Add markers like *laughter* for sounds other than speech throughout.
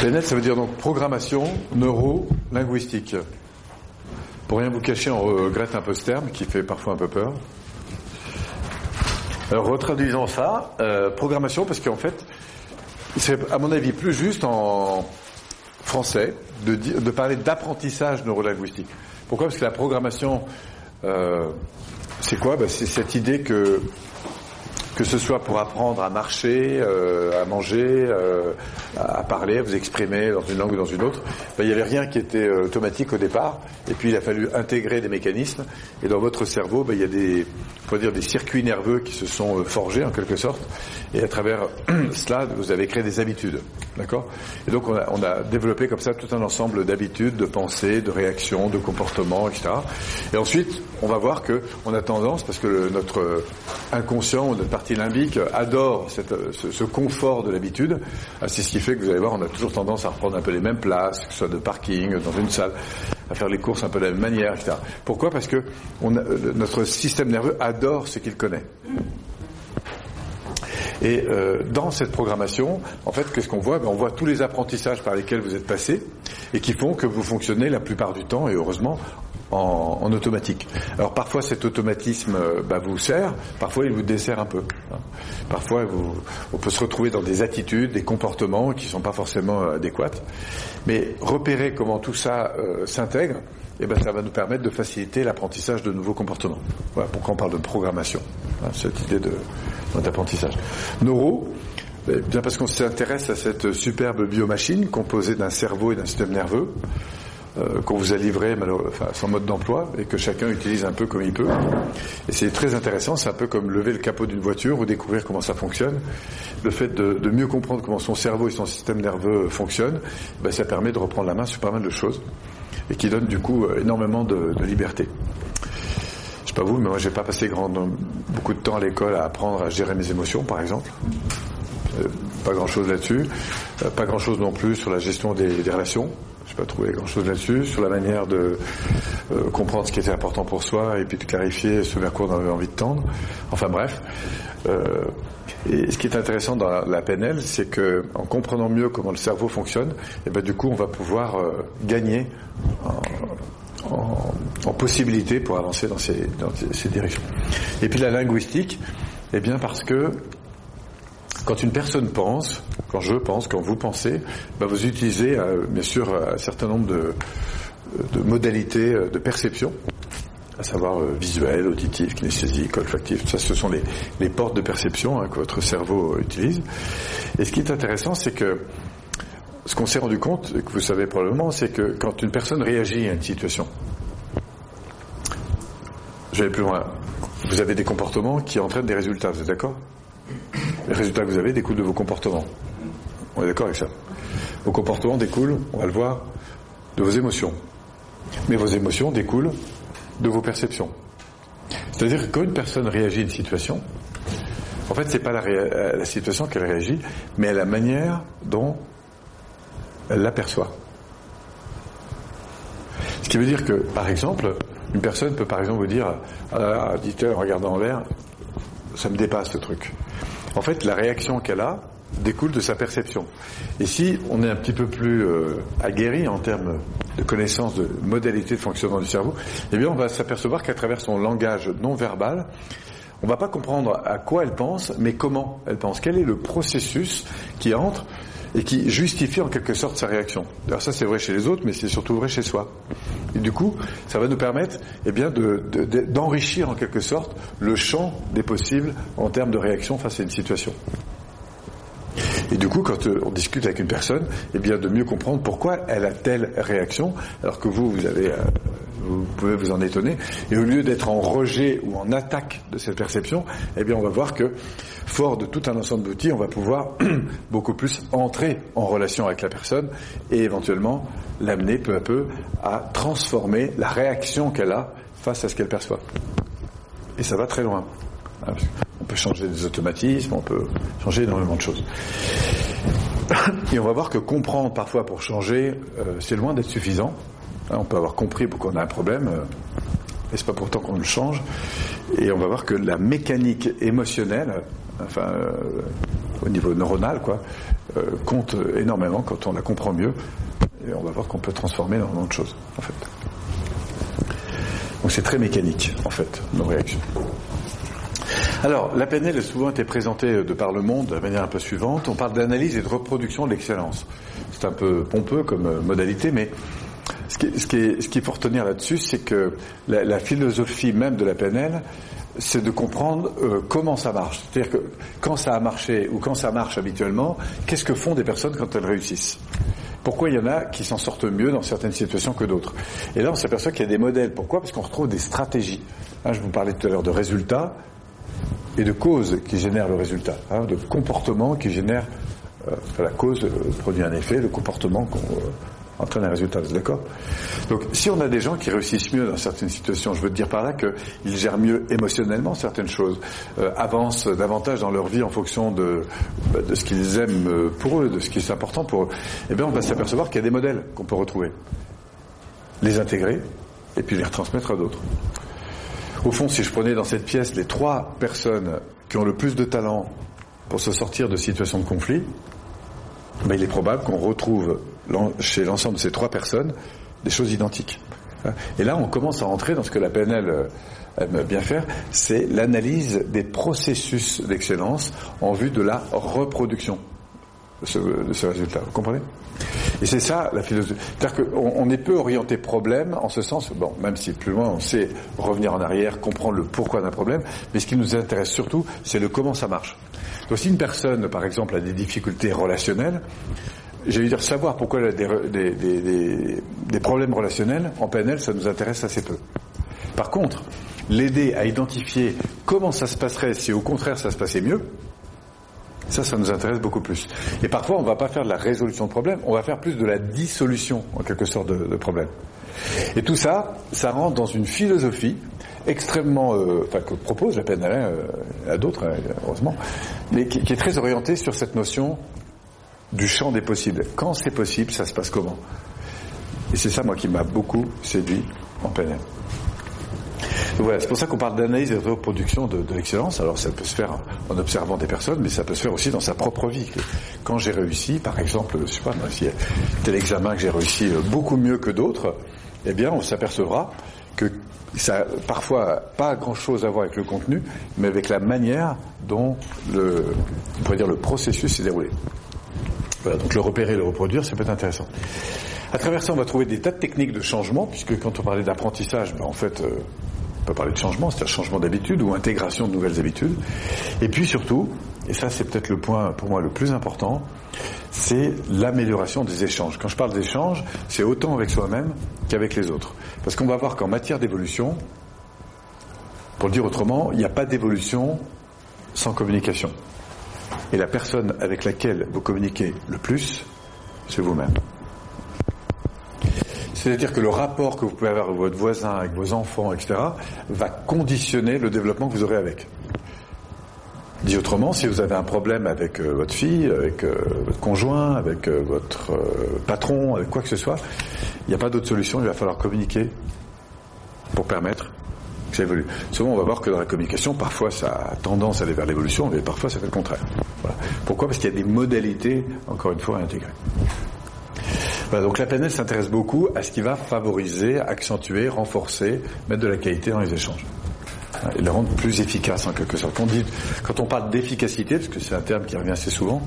PNL, ça veut dire donc programmation neuro-linguistique. Pour rien vous cacher, on regrette un peu ce terme qui fait parfois un peu peur. Alors retraduisons ça, euh, programmation, parce qu'en fait, c'est à mon avis plus juste en français de, de parler d'apprentissage neurolinguistique. Pourquoi? Parce que la programmation, euh, c'est quoi? Ben, C'est cette idée que que ce soit pour apprendre à marcher, euh, à manger, euh, à parler, à vous exprimer dans une langue ou dans une autre, ben, il n'y avait rien qui était euh, automatique au départ, et puis il a fallu intégrer des mécanismes, et dans votre cerveau, ben, il y a des, faut dire, des circuits nerveux qui se sont forgés en quelque sorte, et à travers *clears throat* cela, vous avez créé des habitudes, d'accord? Et donc on a, on développé comme ça tout un ensemble d'habitudes, de pensées, de réactions, de comportements, etc. Et ensuite, on va voir que on a tendance, parce que notre inconscient, notre partie limbique adore ce, confort de l'habitude. C'est ce qui fait que vous allez voir, on a toujours tendance à reprendre un peu les mêmes places, que ce soit de parking, dans une salle, à faire les courses un peu de la même manière, etc. Pourquoi? Parce que notre système nerveux adore ce qu'il connaît. Et euh, dans cette programmation, en fait, qu'est-ce qu'on voit? Ben, On voit tous les apprentissages par lesquels vous êtes passé et qui font que vous fonctionnez la plupart du temps, et heureusement, en, automatique. Alors parfois cet automatisme euh, bah, vous sert, parfois il vous dessert un peu. Parfois vous, on peut se retrouver dans des attitudes, des comportements qui ne sont pas forcément euh, adéquats. Mais repérer comment tout ça euh, s'intègre, eh ben, ça va nous permettre de faciliter l'apprentissage de nouveaux comportements. Voilà pourquoi on parle de programmation, hein, cette idée d'apprentissage. Neuro, eh bien parce qu'on s'intéresse à cette superbe biomachine composée d'un cerveau et d'un système nerveux euh, qu'on vous a livré enfin, sans mode d'emploi et que chacun utilise un peu comme il peut. Et c'est très intéressant, c'est un peu comme lever le capot d'une voiture ou découvrir comment ça fonctionne. Le fait de, mieux comprendre comment son cerveau et son système nerveux fonctionnent, ben, ça permet de reprendre la main sur pas mal de choses et qui donne du coup euh, énormément de, liberté. Je sais pas vous, mais moi j'ai pas passé beaucoup de temps à l'école à apprendre à gérer mes émotions, par exemple. Euh, pas grand chose là-dessus. pas grand chose non plus sur la gestion des relations. Je n'ai pas trouvé grand-chose là-dessus, sur la manière de euh, comprendre ce qui était important pour soi et puis de clarifier ce vers quoi on avait envie de tendre. Enfin bref. Euh, et ce qui est intéressant dans la, PNL, c'est que en comprenant mieux comment le cerveau fonctionne, et eh ben du coup on va pouvoir euh, gagner en, en, possibilité pour avancer dans ces, dans ces directions. Et puis la linguistique, eh bien parce que quand une personne pense, quand je pense, quand vous pensez, bah vous utilisez euh, bien sûr un certain nombre de, modalités euh, de perception, à savoir euh, visuel, auditif, kinesthésique, olfactif, ça ce sont les, portes de perception hein, que votre cerveau utilise. Et ce qui est intéressant, c'est que ce qu'on s'est rendu compte, et que vous savez probablement, c'est que quand une personne réagit à une situation, je vais plus loin, vous avez des comportements qui entraînent des résultats, vous êtes d'accord? Les résultats que vous avez découlent de vos comportements. On est d'accord avec ça Vos comportements découlent, on va le voir, de vos émotions. Mais vos émotions découlent de vos perceptions. C'est-à-dire que quand une personne réagit à une situation, en fait, c'est pas la, la situation qu'elle réagit, mais la manière dont elle l'aperçoit. Ce qui veut dire que, par exemple, une personne peut par exemple vous dire, ah, dites en regardant en l'air, ça me dépasse ce truc. En fait, la réaction qu'elle a découle de sa perception. Et si on est un petit peu plus euh, aguerri en termes de connaissance de modalités de fonctionnement du cerveau, eh bien on va s'apercevoir qu'à travers son langage non verbal, on va pas comprendre à quoi elle pense, mais comment elle pense. Quel est le processus qui entre et qui justifie en quelque sorte sa réaction. Alors ça c'est vrai chez les autres, mais c'est surtout vrai chez soi. Et du coup, ça va nous permettre eh bien, d'enrichir de, en quelque sorte le champ des possibles en termes de réaction face à une situation. Et du coup, quand euh, on discute avec une personne, eh bien, de mieux comprendre pourquoi elle a telle réaction, alors que vous, vous avez, euh, pouvez vous en étonner. Et au lieu d'être en rejet ou en attaque de cette perception, eh bien, on va voir que, fort de tout un ensemble d'outils, on va pouvoir *clears throat* beaucoup plus entrer en relation avec la personne et éventuellement l'amener peu à peu à transformer la réaction qu'elle a face à ce qu'elle perçoit. Et ça va très loin. Ah, on peut changer des automatismes, on peut changer énormément de choses. Et on va voir que comprendre parfois pour changer, euh, c'est loin d'être suffisant. Hein, on peut avoir compris pourquoi on a un problème, euh, et c'est pas pourtant qu'on le change. Et on va voir que la mécanique émotionnelle, enfin, euh, au niveau neuronal, quoi, euh, compte énormément quand on la comprend mieux. Et on va voir qu'on peut transformer énormément de choses, en fait. Donc c'est très mécanique, en fait, nos réactions. Alors, la PNL a souvent été présentée de par le monde de manière un peu suivante. On parle d'analyse et de reproduction de l'excellence. C'est un peu pompeux comme euh, modalité, mais ce qui, ce qui, qu'il faut retenir là-dessus, c'est que la, la, philosophie même de la PNL, c'est de comprendre euh, comment ça marche. C'est-à-dire que quand ça a marché ou quand ça marche habituellement, qu'est-ce que font des personnes quand elles réussissent? Pourquoi il y en a qui s'en sortent mieux dans certaines situations que d'autres? Et là, on s'aperçoit qu'il y a des modèles. Pourquoi? Parce qu'on retrouve des stratégies. Hein, je vous parlais tout à l'heure de résultats et de causes qui génèrent le résultat, hein, de comportements qui génèrent euh, la cause euh, produit un effet, le comportement qu'on, euh, entraîne un résultat, d'accord? Donc si on a des gens qui réussissent mieux dans certaines situations, je veux dire par là qu'ils gèrent mieux émotionnellement certaines choses, avancent davantage dans leur vie en fonction de, bah, de ce qu'ils aiment pour eux, de ce qui est important pour eux, eh bien on va s'apercevoir qu'il y a des modèles qu'on peut retrouver, les intégrer et puis les retransmettre à d'autres. Au fond, si je prenais dans cette pièce les trois personnes qui ont le plus de talent pour se sortir de situations de conflit, ben il est probable qu'on retrouve chez l'ensemble de ces trois personnes des choses identiques. Et là, on commence à rentrer dans ce que la PNL euh, aime bien faire, c'est l'analyse des processus d'excellence en vue de la reproduction ce, de ce résultat. Vous comprenez? Et c'est ça la philosophie. C'est-à-dire qu'on on est peu orienté problème en ce sens, bon, même si plus loin on sait revenir en arrière, comprendre le pourquoi d'un problème, mais ce qui nous intéresse surtout, c'est le comment ça marche. Donc si une personne, par exemple, a des difficultés relationnelles, j'allais dire savoir pourquoi elle a des, des, des, des, problèmes relationnels, en PNL, ça nous intéresse assez peu. Par contre, l'aider à identifier comment ça se passerait si au contraire ça se passait mieux, ça, ça nous intéresse beaucoup plus. Et parfois, on ne va pas faire de la résolution de problème, on va faire plus de la dissolution, en quelque sorte, de, de problème. Et tout ça, ça rentre dans une philosophie extrêmement, euh, enfin que propose la PNL euh, à d'autres, hein, heureusement, mais qui, qui, est très orientée sur cette notion du champ des possibles. Quand c'est possible, ça se passe comment? Et c'est ça, moi, qui m'a beaucoup séduit en PNL. Voilà, c'est pour ça qu'on parle d'analyse et de reproduction de, l'excellence. Alors ça peut se faire en observant des personnes, mais ça peut se faire aussi dans sa propre vie. Quand j'ai réussi, par exemple, je sais pas, a tel examen que j'ai réussi beaucoup mieux que d'autres, eh bien, on s'apercevra que ça parfois pas grand chose à voir avec le contenu, mais avec la manière dont le, on pourrait dire le processus s'est déroulé. Voilà, donc le repérer et le reproduire, ça peut être intéressant. À travers ça, on va trouver des tas de techniques de changement, puisque quand on parlait d'apprentissage, ben en fait, euh, peut parler de changement, c'est-à-dire changement d'habitude ou intégration de nouvelles habitudes. Et puis surtout, et ça c'est peut-être le point pour moi le plus important, c'est l'amélioration des échanges. Quand je parle d'échanges, c'est autant avec soi-même qu'avec les autres. Parce qu'on va voir qu'en matière d'évolution, pour le dire autrement, il n'y a pas d'évolution sans communication. Et la personne avec laquelle vous communiquez le plus, c'est vous-même. C'est-à-dire que le rapport que vous pouvez avoir avec votre voisin, avec vos enfants, etc., va conditionner le développement que vous aurez avec. Dit autrement, si vous avez un problème avec euh, votre fille, avec euh, votre conjoint, avec euh, votre patron, avec quoi que ce soit, il n'y a pas d'autre solution, il va falloir communiquer pour permettre que ça évolue. Souvent, on va voir que dans la communication, parfois ça a tendance à aller vers l'évolution, mais parfois ça fait le contraire. Voilà. Pourquoi? Parce qu'il y a des modalités, encore une fois, à intégrer. Voilà, donc la PNL s'intéresse beaucoup à ce qui va favoriser, accentuer, renforcer, mettre de la qualité dans les échanges. Et le rendre plus efficace en quelque sorte. Quand on, dit, quand on parle d'efficacité, parce que c'est un terme qui revient assez souvent,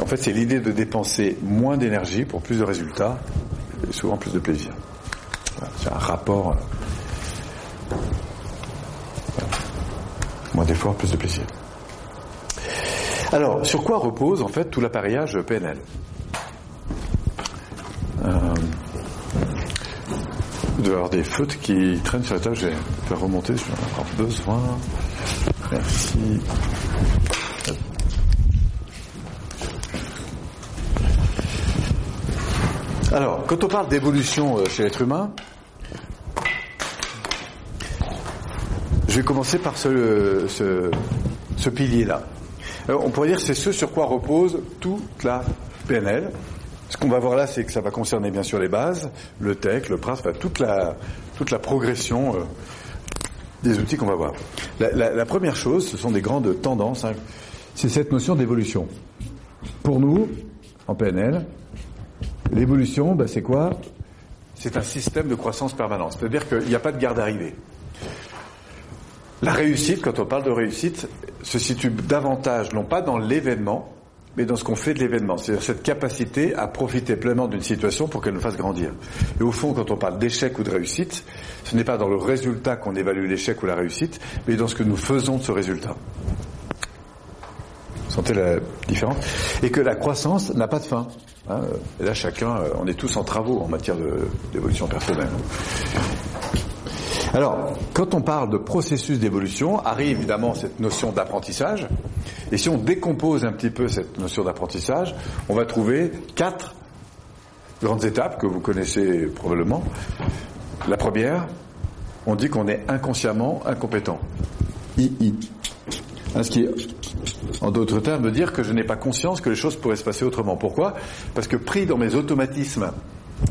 en fait c'est l'idée de dépenser moins d'énergie pour plus de résultats et souvent plus de plaisir. C'est un rapport. Voilà. Moins d'efforts, plus de plaisir. Alors, sur quoi repose en fait tout l'appareillage PNL euh, y avoir des feutres qui traînent sur la table. Je vais faire remonter, je vais en avoir besoin. Merci. Alors, quand on parle d'évolution euh, chez l'être humain, je vais commencer par ce, ce, ce pilier-là. on pourrait dire que c'est ce sur quoi repose toute la PNL. Ce qu'on va voir là, c'est que ça va concerner bien sûr les bases, le tech, le enfin, toute la progression euh, des outils qu'on va voir. La, première chose, ce sont des grandes tendances. Hein, c'est cette notion d'évolution. pour nous, en PNL, l'évolution, ben, c'est quoi? C'est un système de croissance permanente. C'est-à-dire qu'il n'y a pas de garde d'arrivée. La réussite, quand on parle de réussite, se situe davantage, non pas dans l'événement, mais dans ce qu'on fait de l'événement. C'est-à-dire cette capacité à profiter pleinement d'une situation pour qu'elle nous fasse grandir. Et au fond, quand on parle d'échec ou de réussite, ce n'est pas dans le résultat qu'on évalue l'échec ou la réussite, mais dans ce que nous faisons de ce résultat. Vous sentez la différence Et que la croissance n'a pas de fin. Hein. et là, chacun, euh, on est tous en travaux en matière d'évolution personnelle. Alors, quand on parle de processus d'évolution, arrive évidemment cette notion d'apprentissage. Et si on décompose un petit peu cette notion d'apprentissage, on va trouver quatre grandes étapes que vous connaissez probablement. La première, on dit qu'on est inconsciemment incompétent. II. Hein, ce qui, en d'autres termes, veut dire que je n'ai pas conscience que les choses pourraient se passer autrement. Pourquoi? Parce que pris dans mes automatismes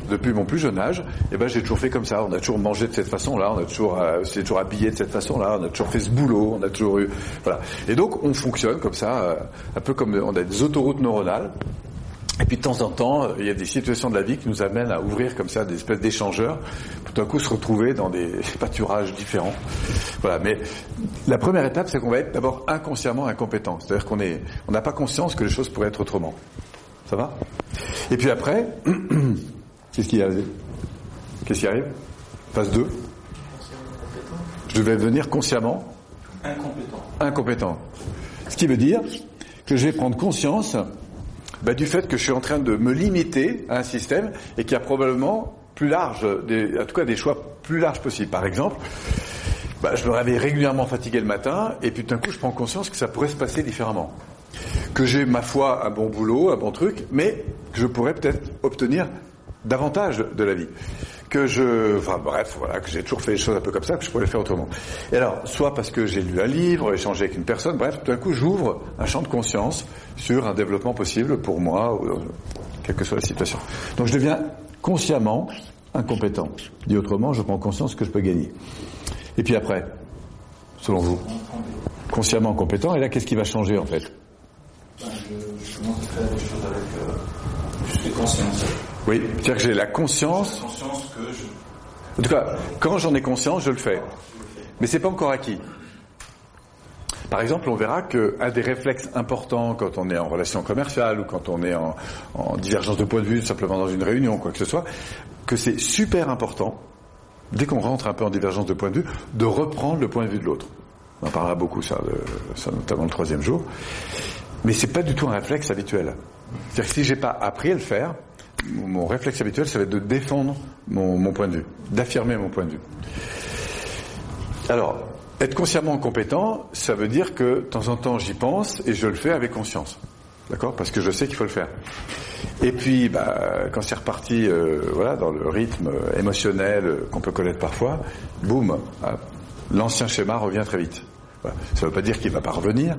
depuis mon plus jeune âge, eh ben j'ai toujours fait comme ça. On a toujours mangé de cette façon-là, on a toujours, euh, toujours habillé de cette façon-là, on a toujours fait ce boulot, on a toujours eu, voilà. Et donc on fonctionne comme ça, euh, un peu comme on a des autoroutes neuronales. Et puis de temps en temps, il y a des situations de la vie qui nous amènent à ouvrir comme ça des espèces d'échangeurs, pour tout d'un coup se retrouver dans des *laughs* pâturages différents. Voilà. Mais la première étape, c'est qu'on va être d'abord inconsciemment incompétent. C'est-à-dire qu'on est, on n'a pas conscience que les choses pourraient être autrement. Ça va? Et puis après, *clears throat* Qu'est-ce qui arrive Qu'est-ce qui arrive? Phase 2 Je devais devenir consciemment incompétent. Incompétent. Ce qui veut dire que je vais prendre conscience bah, du fait que je suis en train de me limiter à un système et qu'il y a probablement plus large, des, en tout cas des choix plus larges possibles. Par exemple, bah, je me réveille régulièrement fatigué le matin et puis tout d'un coup je prends conscience que ça pourrait se passer différemment. Que j'ai ma foi un bon boulot, un bon truc, mais que je pourrais peut-être obtenir davantage de la vie. Que je, enfin bref, voilà, que j'ai toujours fait les choses un peu comme ça, que je pourrais les faire autrement. Et alors, soit parce que j'ai lu un livre, échangé avec une personne, bref, tout d'un coup, j'ouvre un champ de conscience sur un développement possible pour moi, ou, quelle que soit la situation. Donc, je deviens consciemment incompétent. Dit autrement, je prends conscience que je peux gagner. Et puis après, selon vous, consciemment compétent, et là, qu'est-ce qui va changer en fait? Ben, je, je commence à faire des choses avec euh, juste conscience. Oui, c'est-à-dire que j'ai la conscience. conscience que je... En tout cas, quand j'en ai conscience, je le fais. Mais c'est pas encore acquis. Par exemple, on verra qu'un des réflexes importants quand on est en relation commerciale ou quand on est en, en, divergence de point de vue, simplement dans une réunion, quoi que ce soit, que c'est super important, dès qu'on rentre un peu en divergence de point de vue, de reprendre le point de vue de l'autre. On en parlera beaucoup, ça, ça, notamment le troisième jour. Mais c'est pas du tout un réflexe habituel. C'est-à-dire que si j'ai pas appris à le faire, mon réflexe habituel, ça va être de défendre mon, point de vue, d'affirmer mon point de vue. Alors, être consciemment compétent, ça veut dire que de temps en temps j'y pense et je le fais avec conscience. D'accord? Parce que je sais qu'il faut le faire. Et puis, bah, quand c'est reparti, euh, voilà, dans le rythme émotionnel qu'on peut connaître parfois, boum, hein, l'ancien schéma revient très vite. Ça ne veut pas dire qu'il va pas revenir,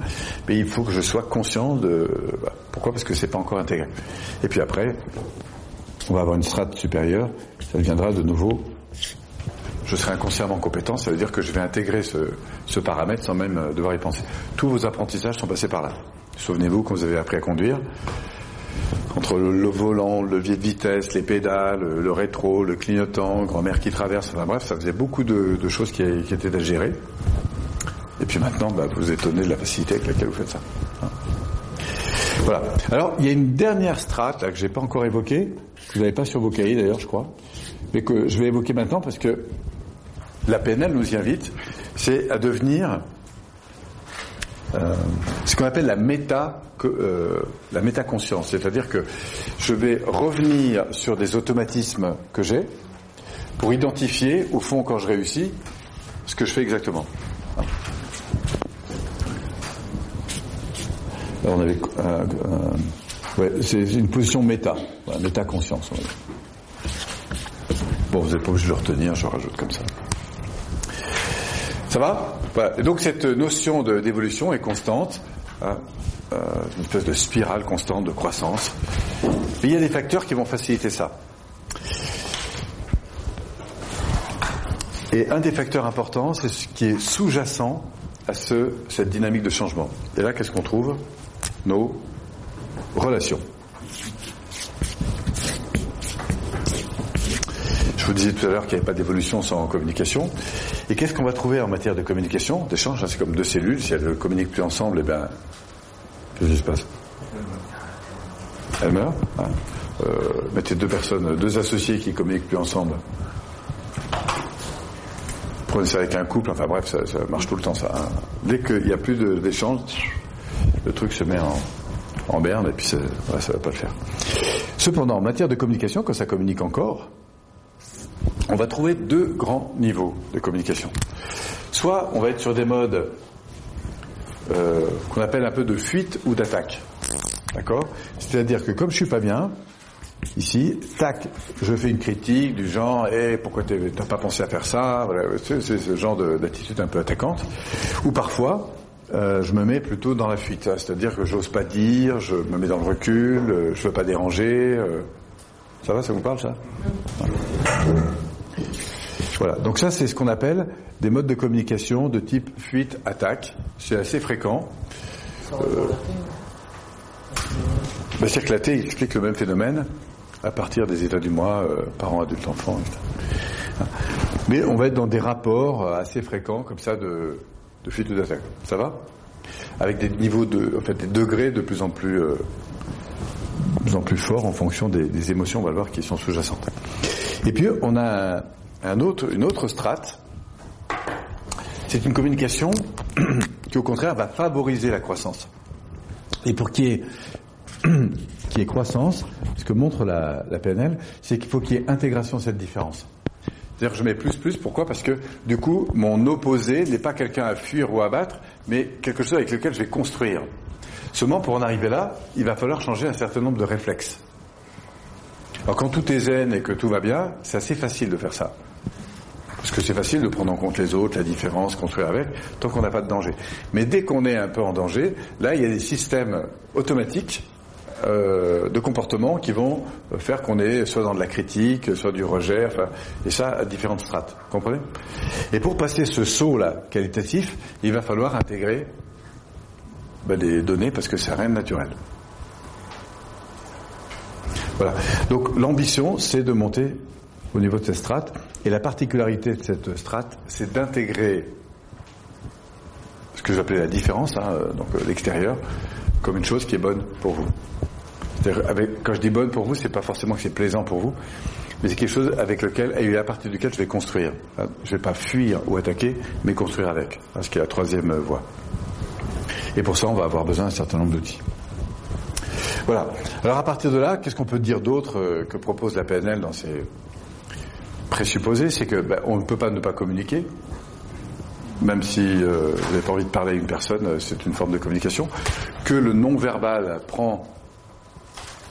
mais il faut que je sois conscient de bah, pourquoi? Parce que c'est pas encore intégré. Et puis après, on va avoir une strate supérieure, ça deviendra de nouveau, je serai inconsciemment compétent, ça veut dire que je vais intégrer ce, paramètre sans même devoir y penser. Tous vos apprentissages sont passés par là. Souvenez-vous quand vous avez appris à conduire, entre le, volant, le levier de vitesse, les pédales, le, rétro, le clignotant, grand-mère qui traverse, enfin bref, ça faisait beaucoup de, choses qui, étaient à gérer. Et puis maintenant, bah, vous étonnez de la facilité avec laquelle vous faites ça. Hein. voilà. Alors, il y a une dernière strate là, que j'ai pas encore évoquée, vous n'avez pas sur vos cahiers d'ailleurs, je crois, mais que je vais évoquer maintenant parce que la PNL nous y invite, c'est à devenir euh, ce qu'on appelle la méta euh, la métaconscience, c'est-à-dire que je vais revenir sur des automatismes que j'ai pour identifier, au fond, quand je réussis, ce que je fais exactement. On avait euh, Ouais, c'est une position méta, méta conscience. Bon, vous n'êtes pas obligé de le retenir, je rajoute comme ça. Ça va? Donc cette notion d'évolution est constante, hein, euh, une espèce de spirale constante de croissance. il y a des facteurs qui vont faciliter ça. Et un des facteurs importants, c'est ce qui est sous-jacent à ce, cette dynamique de changement. Et là, qu'est-ce qu'on trouve? Nos relation. Je vous disais tout à l'heure qu'il n'y avait pas d'évolution sans communication. Et qu'est-ce qu'on va trouver en matière de communication, d'échange? C'est comme deux cellules, si elles ne communiquent plus ensemble, eh bien, qu'est-ce qui se passe? Elles meurent. Hein? Euh, mettez deux personnes, deux associés qui communiquent plus ensemble. Prenez ça avec un couple, enfin bref, ça, marche tout le temps ça. Hein. Dès qu'il n'y a plus d'échange, le truc se met en, en berne et puis ça, ne va pas le faire. Cependant, en matière de communication, quand ça communique encore, on va trouver deux grands niveaux de communication. Soit on va être sur des modes euh, qu'on appelle un peu de fuite ou d'attaque. D'accord? C'est-à-dire que comme je suis pas bien, ici, tac, je fais une critique du genre, eh, pourquoi t'as pas pensé à faire ça? Voilà, C'est ce genre d'attitude un peu attaquante. Ou parfois, euh, je me mets plutôt dans la fuite, c'est-à-dire que j'ose pas dire, je me mets dans le recul, euh, je veux pas déranger. ça va, ça vous parle ça? Voilà. Donc ça, c'est ce qu'on appelle des modes de communication de type fuite-attaque. C'est assez fréquent. Euh, bah, la T explique le même phénomène à partir des états du mois, euh, parents, adultes, enfants, etc. Mais on va être dans des rapports assez fréquents comme ça de, de fuite ou d'attaque. Ça va Avec des niveaux de, en fait, des degrés de plus en plus, euh, plus en plus forts en fonction des, émotions, on va le voir, qui sont sous-jacentes. Et puis on a un autre, une autre strate. C'est une communication *clears throat* qui, au contraire, va favoriser la croissance. Et pour qu'il y ait, *clears throat* croissance, ce que montre la, la PNL, c'est qu'il faut qu'il y ait intégration de cette différence. C'est-à-dire je mets plus plus, pourquoi? Parce que du coup, mon opposé n'est pas quelqu'un à fuir ou à battre, mais quelque chose avec lequel je vais construire. Seulement, pour en arriver là, il va falloir changer un certain nombre de réflexes. Alors quand tout est zen et que tout va bien, c'est assez facile de faire ça. Parce que c'est facile de prendre en compte les autres, la différence, construire avec, tant qu'on n'a pas de danger. Mais dès qu'on est un peu en danger, là, il y a des systèmes automatiques euh, de comportement qui vont faire qu'on est soit dans de la critique, soit du rejet, et ça à différentes strates. Vous comprenez? Et pour passer ce saut-là qualitatif, il va falloir intégrer ben, des données parce que c'est rien de naturel. Voilà. Donc l'ambition, c'est de monter au niveau de cette strate. Et la particularité de cette strate, c'est d'intégrer ce que j'appelais la différence, hein, donc euh, l'extérieur, comme une chose qui est bonne pour vous. Quand je dis bonne pour vous, c'est pas forcément que c'est plaisant pour vous, mais c'est quelque chose avec lequel, et à partir duquel je vais construire. Hein, je vais pas fuir ou attaquer, mais construire avec. Hein, ce qui est la troisième voie. Et pour ça, on va avoir besoin d'un certain nombre d'outils. Voilà. Alors à partir de là, qu'est-ce qu'on peut dire d'autre euh, que propose la PNL dans ces présupposé, c'est que ben, on ne peut pas ne pas communiquer, même si euh, vous n'avez pas envie de parler à une personne, euh, c'est une forme de communication, que le non-verbal prend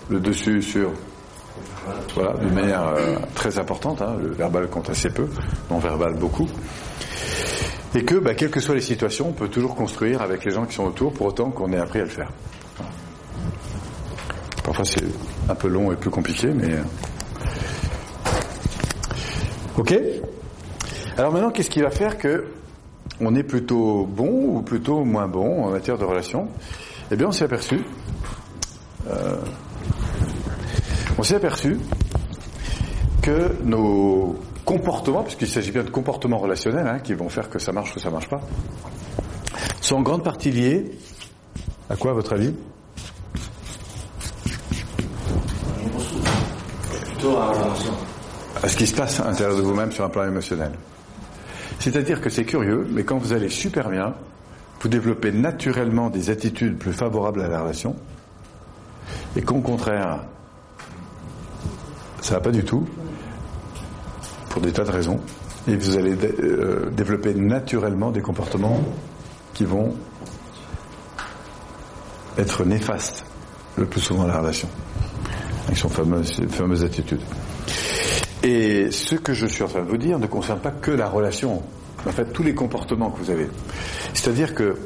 le dessus sur voilà, d'une manière euh, très importante, hein, le verbal compte assez peu, non-verbal beaucoup, et que, ben, quelles que soient les situations, on peut toujours construire avec les gens qui sont autour, pour autant qu'on ait appris à le faire. Parfois c'est un peu long et plus compliqué, mais Ok Alors maintenant, qu'est-ce qui va faire que on est plutôt bon ou plutôt moins bon en matière de relations? Eh bien, on s'est aperçu. Euh, on s'est aperçu que nos comportements, puisqu'il s'agit bien de comportements relationnels hein, qui vont faire que ça marche ou ça marche pas, sont en grande partie liés à quoi, à votre avis? Plutôt à à ce qui se passe à l'intérieur de vous-même sur un plan émotionnel. C'est-à-dire que c'est curieux, mais quand vous allez super bien, vous développez naturellement des attitudes plus favorables à la relation, et qu'au contraire, ça va pas du tout, pour des tas de raisons, et vous allez euh, développer naturellement des comportements qui vont être néfastes le plus souvent à la relation, avec son fameuse, fameuse attitude. Et ce que je suis en train de vous dire ne concerne pas que la relation, en fait tous les comportements que vous avez. C'est-à-dire que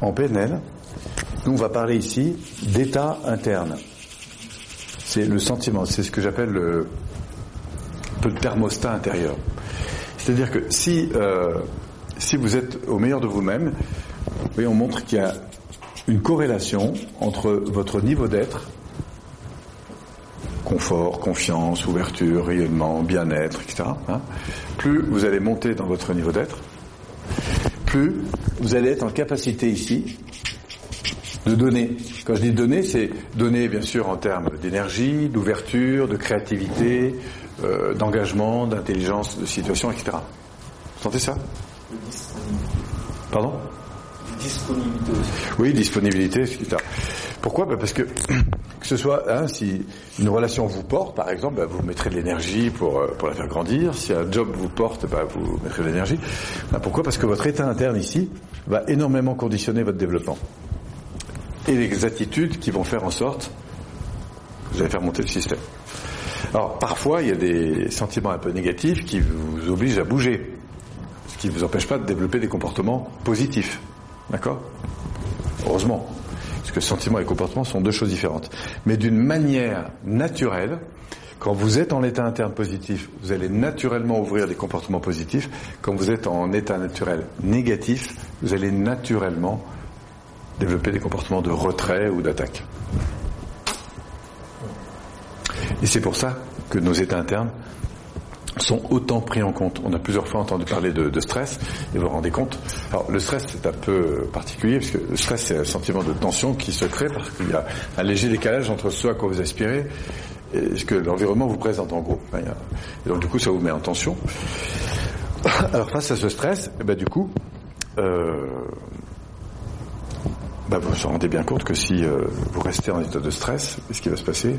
en PNL, nous on va parler ici d'état interne. C'est le sentiment, c'est ce que j'appelle le, le thermostat intérieur. C'est-à-dire que si euh, si vous êtes au meilleur de vous-même, on montre qu'il y a une corrélation entre votre niveau d'être, confort, confiance, ouverture, rayonnement, bien-être, etc. hein. plus vous allez monter dans votre niveau d'être, plus vous allez être en capacité ici de donner. Quand je dis donner, c'est donner bien sûr en termes d'énergie, d'ouverture, de créativité, euh, d'engagement, d'intelligence, de situation, etc. Vous sentez ça? De disponibilité. Pardon? Disponibilité aussi. Oui, disponibilité, etc. Pourquoi? Ben Parce que que ce soit, hein, si une relation vous porte, par exemple, ben, vous mettrez de l'énergie pour, euh, pour la faire grandir. Si un job vous porte, ben, vous mettrez de l'énergie. Ben, pourquoi? Parce que votre état interne ici va énormément conditionner votre développement. Et les attitudes qui vont faire en sorte que vous allez faire monter le système. Alors parfois, il y a des sentiments un peu négatifs qui vous obligent à bouger, ce qui ne vous empêche pas de développer des comportements positifs. D'accord? Heureusement. Parce que sentiments et comportements sont deux choses différentes. Mais d'une manière naturelle, quand vous êtes en état interne positif, vous allez naturellement ouvrir des comportements positifs. Quand vous êtes en état naturel négatif, vous allez naturellement développer des comportements de retrait ou d'attaque. Et c'est pour ça que nos états internes sont autant pris en compte. On a plusieurs fois entendu parler de, stress, et vous vous rendez compte. Alors le stress c'est un peu particulier, parce que le stress c'est un sentiment de tension qui se crée parce qu'il y a un léger décalage entre ce à quoi vous aspirez et ce que l'environnement vous présente en gros. Et donc du coup ça vous met en tension. Alors face à ce stress, eh ben, du coup, euh, bah, vous vous rendez bien compte que si euh, vous restez en état de stress, qu'est-ce qui va se passer?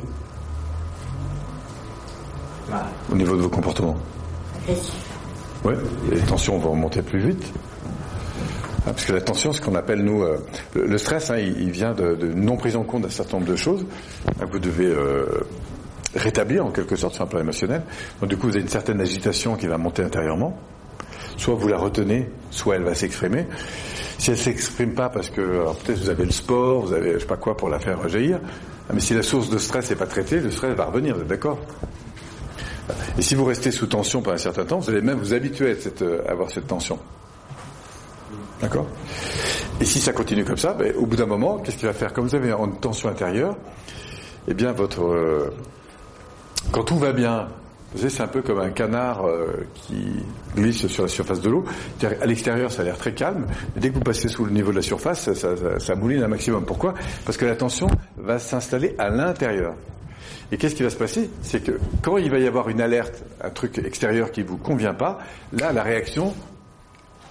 Mal. au niveau de vos comportements Agressif. Oui, les tensions vont remonter plus vite. Ah, parce que la tension, ce qu'on appelle nous, euh, le, le stress, hein, il, il vient de, de non prise en compte d'un certain nombre de choses que vous devez euh, rétablir en quelque sorte sur un plan émotionnel. Donc du coup, vous avez une certaine agitation qui va monter intérieurement. Soit vous la retenez, soit elle va s'exprimer. Si elle s'exprime pas parce que peut-être vous avez le sport, vous avez je sais pas quoi pour la faire rejaillir, ah, mais si la source de stress n'est pas traitée, le stress va revenir. Vous êtes d'accord? Et si vous restez sous tension pendant un certain temps, vous allez même vous habituer à, euh, avoir cette tension. D'accord? Et si ça continue comme ça, ben, au bout d'un moment, qu'est-ce qu'il va faire? Comme vous avez une tension intérieure, eh bien, votre, euh, quand tout va bien, vous savez, c'est un peu comme un canard euh, qui glisse sur la surface de l'eau. À l'extérieur, ça a l'air très calme, dès que vous passez sous le niveau de la surface, ça, ça, ça- ça mouline un maximum. Pourquoi? Parce que la tension va s'installer à l'intérieur. Et qu'est-ce qui va se passer? C'est que quand il va y avoir une alerte, un truc extérieur qui vous convient pas, là, la réaction,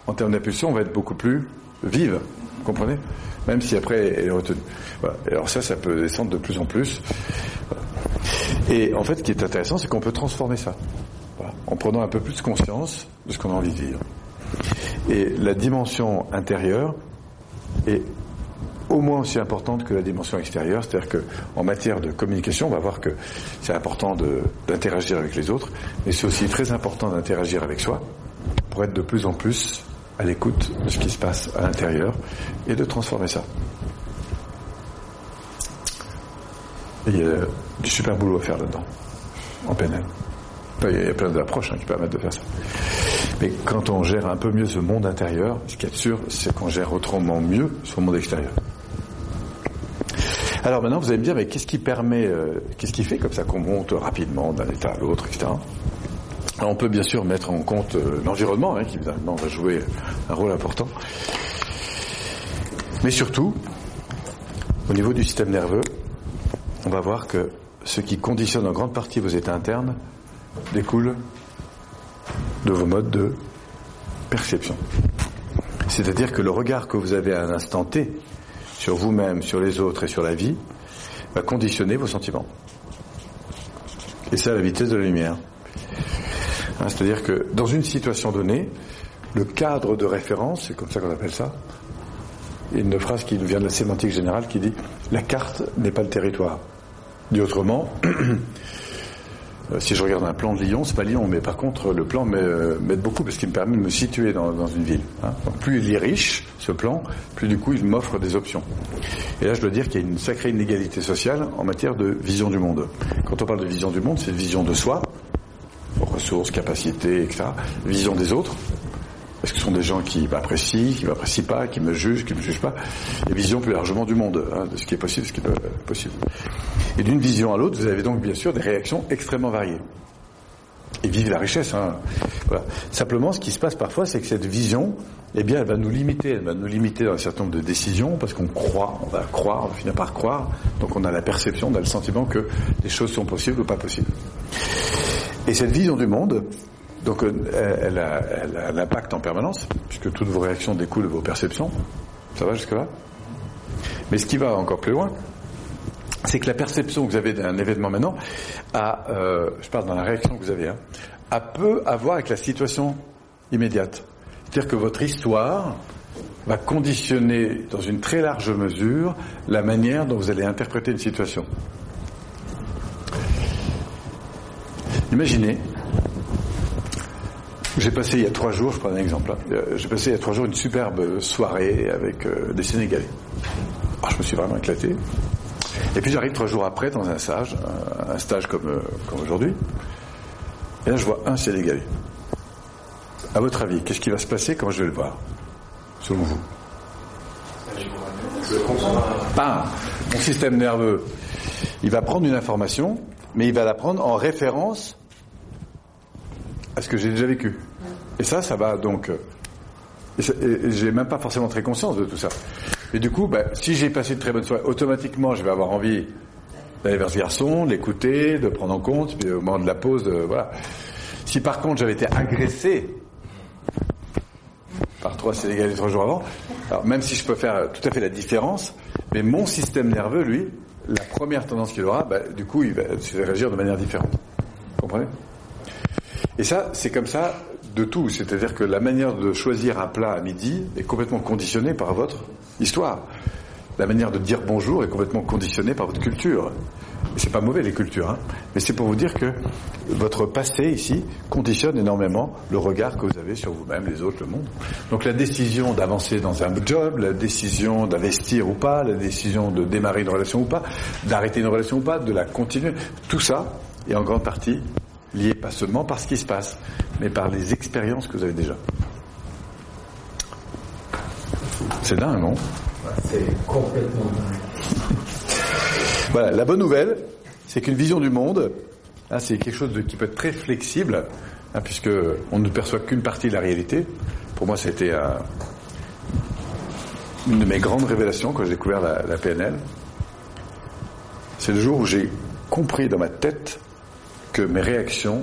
en termes d'impulsion, va être beaucoup plus vive. Vous comprenez? Même si après elle est retenue. Voilà. Alors ça, ça peut descendre de plus en plus. Voilà. Et en fait, ce qui est intéressant, c'est qu'on peut transformer ça. En prenant un peu plus conscience de ce qu'on a envie de vivre. Et la dimension intérieure est au moins aussi importante que la dimension extérieure, c'est-à-dire que en matière de communication, on va voir que c'est important d'interagir avec les autres, mais c'est aussi très important d'interagir avec soi pour être de plus en plus à l'écoute de ce qui se passe à l'intérieur et de transformer ça. A du super boulot à faire là-dedans, en PNL. Il y a- y a plein d'approches hein, qui permettent de faire ça. Mais quand on gère un peu mieux ce monde intérieur, ce qui est sûr, c'est qu'on gère autrement mieux son monde extérieur. Alors maintenant, vous allez me dire, mais qu'est-ce qui permet, euh, qu'est-ce qui fait comme ça qu'on monte rapidement d'un état à l'autre, etc. Alors, on peut bien sûr mettre en compte euh, l'environnement, hein, qui évidemment va jouer un rôle important. Mais surtout, au niveau du système nerveux, on va voir que ce qui conditionne en grande partie vos états internes découle de vos modes de perception. C'est-à-dire que le regard que vous avez à un instant T sur vous-même, sur les autres et sur la vie va conditionner vos sentiments. Et c'est à la vitesse de la lumière. Hein, C'est-à-dire que dans une situation donnée, le cadre de référence, c'est comme ça qu'on appelle ça, il une phrase qui vient de la sémantique générale qui dit la carte n'est pas le territoire. Dit autrement, *clears throat* euh, si je regarde un plan de Lyon, c'est pas Lyon, mais par contre le plan m'aide m'aide beaucoup parce qu'il me permet de me situer dans, une ville. hein. Donc plus il est riche, ce plan, plus du coup il m'offre des options. Et là je dois dire qu'il y a une sacrée inégalité sociale en matière de vision du monde. Quand on parle de vision du monde, c'est vision de soi, ressources, capacités, etc. Vision des autres, Est-ce que ce sont des gens qui m'apprécient, qui m'apprécient pas, qui me jugent, qui me jugent pas? Et vision plus largement du monde, hein, de ce qui est possible, ce qui n'est pas possible. Et d'une vision à l'autre, vous avez donc bien sûr des réactions extrêmement variées. Et vive la richesse. Hein. Voilà. Simplement, ce qui se passe parfois, c'est que cette vision, eh bien, elle va nous limiter. Elle va nous limiter dans un certain nombre de décisions parce qu'on croit, on va croire, on finit par croire. Donc, on a la perception, on a le sentiment que les choses sont possibles ou pas possibles. Et cette vision du monde, donc, euh, elle a, elle a l'impact en permanence, puisque toutes vos réactions découlent de vos perceptions. Ça va jusque-là? Mais ce qui va encore plus loin, c'est que la perception que vous avez d'un événement maintenant, a, euh, je parle dans la réaction que vous avez, hein, a peu à voir avec la situation immédiate. C'est-à-dire que votre histoire va conditionner dans une très large mesure la manière dont vous allez interpréter une situation. Imaginez j'ai passé il y a trois jours, je prends un exemple, hein. euh, j'ai passé il y a trois jours une superbe soirée avec euh, des Sénégalais. Ah, je me suis vraiment éclaté. Et puis j'arrive trois jours après dans un stage, un, stage comme, euh, comme aujourd'hui, et là je vois un Sénégalais. À votre avis, qu'est-ce qui va se passer? Quand je vais le voir, selon vous? Pas mon système nerveux, il va prendre une information, mais il va la prendre en référence à ce que j'ai déjà vécu. Et ça, ça va donc. Euh, et j'ai même pas forcément très conscience de tout ça. Et du coup, bah, si j'ai passé une très bonne soirée, automatiquement, je vais avoir envie d'aller vers ce garçon, l'écouter, de prendre en compte, puis au moment de la pause, euh, voilà. Si par contre j'avais été agressé par trois Sénégalais trois jours avant, alors même si je peux faire tout à fait la différence, mais mon système nerveux, lui, la première tendance qu'il aura, bah, du coup, il va réagir de manière différente. Vous comprenez? Et ça, c'est comme ça de tout. C'est-à-dire que la manière de choisir un plat à midi est complètement conditionnée par votre histoire. La manière de dire bonjour est complètement conditionnée par votre culture. C'est pas mauvais les cultures, hein. mais c'est pour vous dire que votre passé ici conditionne énormément le regard que vous avez sur vous-même, les autres, le monde. Donc la décision d'avancer dans un job, la décision d'investir ou pas, la décision de démarrer une relation ou pas, d'arrêter une relation ou pas, de la continuer, tout ça est en grande partie lié pas seulement par ce qui se passe, mais par les expériences que vous avez déjà. C'est dingue, non? C'est complètement dingue. *laughs* Voilà, la bonne nouvelle, c'est qu'une vision du monde, hein, c'est quelque chose de, qui peut être très flexible, hein, puisque on ne perçoit qu'une partie de la réalité. Pour moi, c'était une de mes grandes révélations quand j'ai découvert la, la PNL. C'est le jour où j'ai compris dans ma tête que mes réactions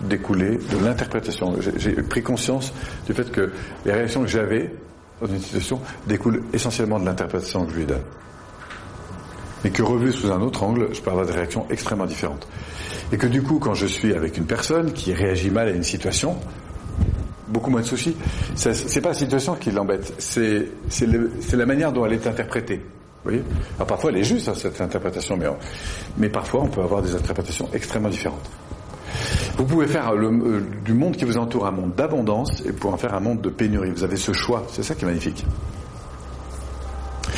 découlaient de l'interprétation. J'ai pris conscience du fait que les réactions que j'avais dans une situation découlent essentiellement de l'interprétation que je lui donne. Mais que revu sous un autre angle, je avoir des réactions extrêmement différentes. Et que du coup, quand je suis avec une personne qui réagit mal à une situation, beaucoup moins de soucis. C'est pas la situation qui l'embête, c'est la manière dont elle est interprétée. Vous voyez Alors parfois elle est juste hein, cette interprétation, mais, mais parfois on peut avoir des interprétations extrêmement différentes. Vous pouvez faire le, euh, du monde qui vous entoure un monde d'abondance et pour en faire un monde de pénurie. Vous avez ce choix, c'est ça qui est magnifique.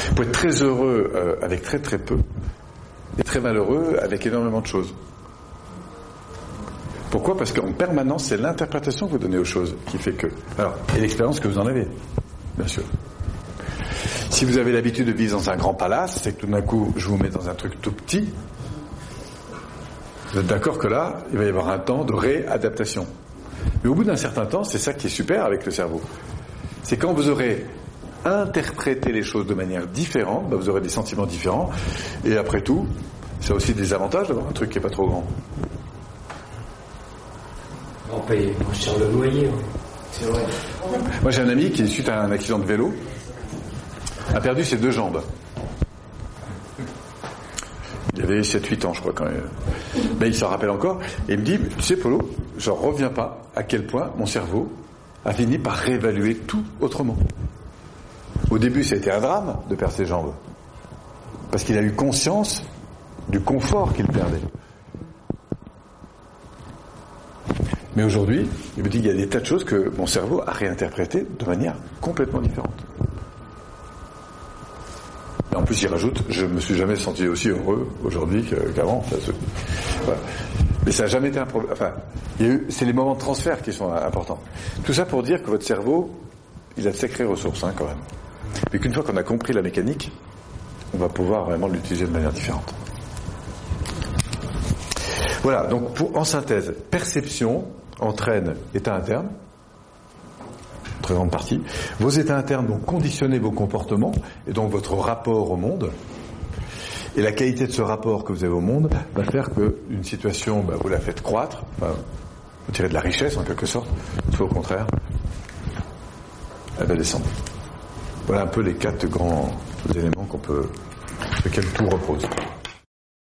Vous pouvez être très heureux euh, avec très très peu et très malheureux avec énormément de choses. Pourquoi? Parce qu'en permanence, c'est l'interprétation que vous donnez aux choses qui fait que. Alors, et l'expérience que vous en avez, bien sûr. Si vous avez l'habitude de vivre dans un grand palace, c'est que tout d'un coup, je vous mets dans un truc tout petit. Vous êtes d'accord que là, il va y avoir un temps de réadaptation. Mais au bout d'un certain temps, c'est ça qui est super avec le cerveau. C'est quand vous aurez interprété les choses de manière différente, bah, vous aurez des sentiments différents. Et après tout, c'est aussi des avantages d'avoir un truc qui n'est pas trop grand. On paye moins cher le loyer. Hein. C'est vrai. Moi, j'ai un ami qui, suite à un accident de vélo, a perdu ses deux jambes. Il avait 7-8 ans, je crois, quand même. Mais il s'en rappelle encore. Et il me dit, tu sais, Polo, je reviens pas à quel point mon cerveau a fini par réévaluer tout autrement. Au début, ça a été un drame de perdre ses jambes. Parce qu'il a eu conscience du confort qu'il perdait. Mais aujourd'hui, il me dit qu'il y a des tas de choses que mon cerveau a réinterprétées de manière complètement différente. En plus, il rajoute, je me suis jamais senti aussi heureux aujourd'hui qu'avant. Mais ça n'a jamais été un problème. Enfin, c'est les moments de transfert qui sont importants. Tout ça pour dire que votre cerveau, il a de sacrées ressources, hein, quand même. Mais qu'une fois qu'on a compris la mécanique, on va pouvoir vraiment l'utiliser de manière différente. Voilà, donc en synthèse, perception entraîne état interne, très grande partie. Vos états internes vont conditionner vos comportements et donc votre rapport au monde. Et la qualité de ce rapport que vous avez au monde va faire qu'une situation, bah, vous la faites croître, enfin, vous tirez de la richesse en quelque sorte, soit au contraire, elle va descendre. Voilà un peu les quatre grands éléments qu'on peut, sur lesquels tout repose.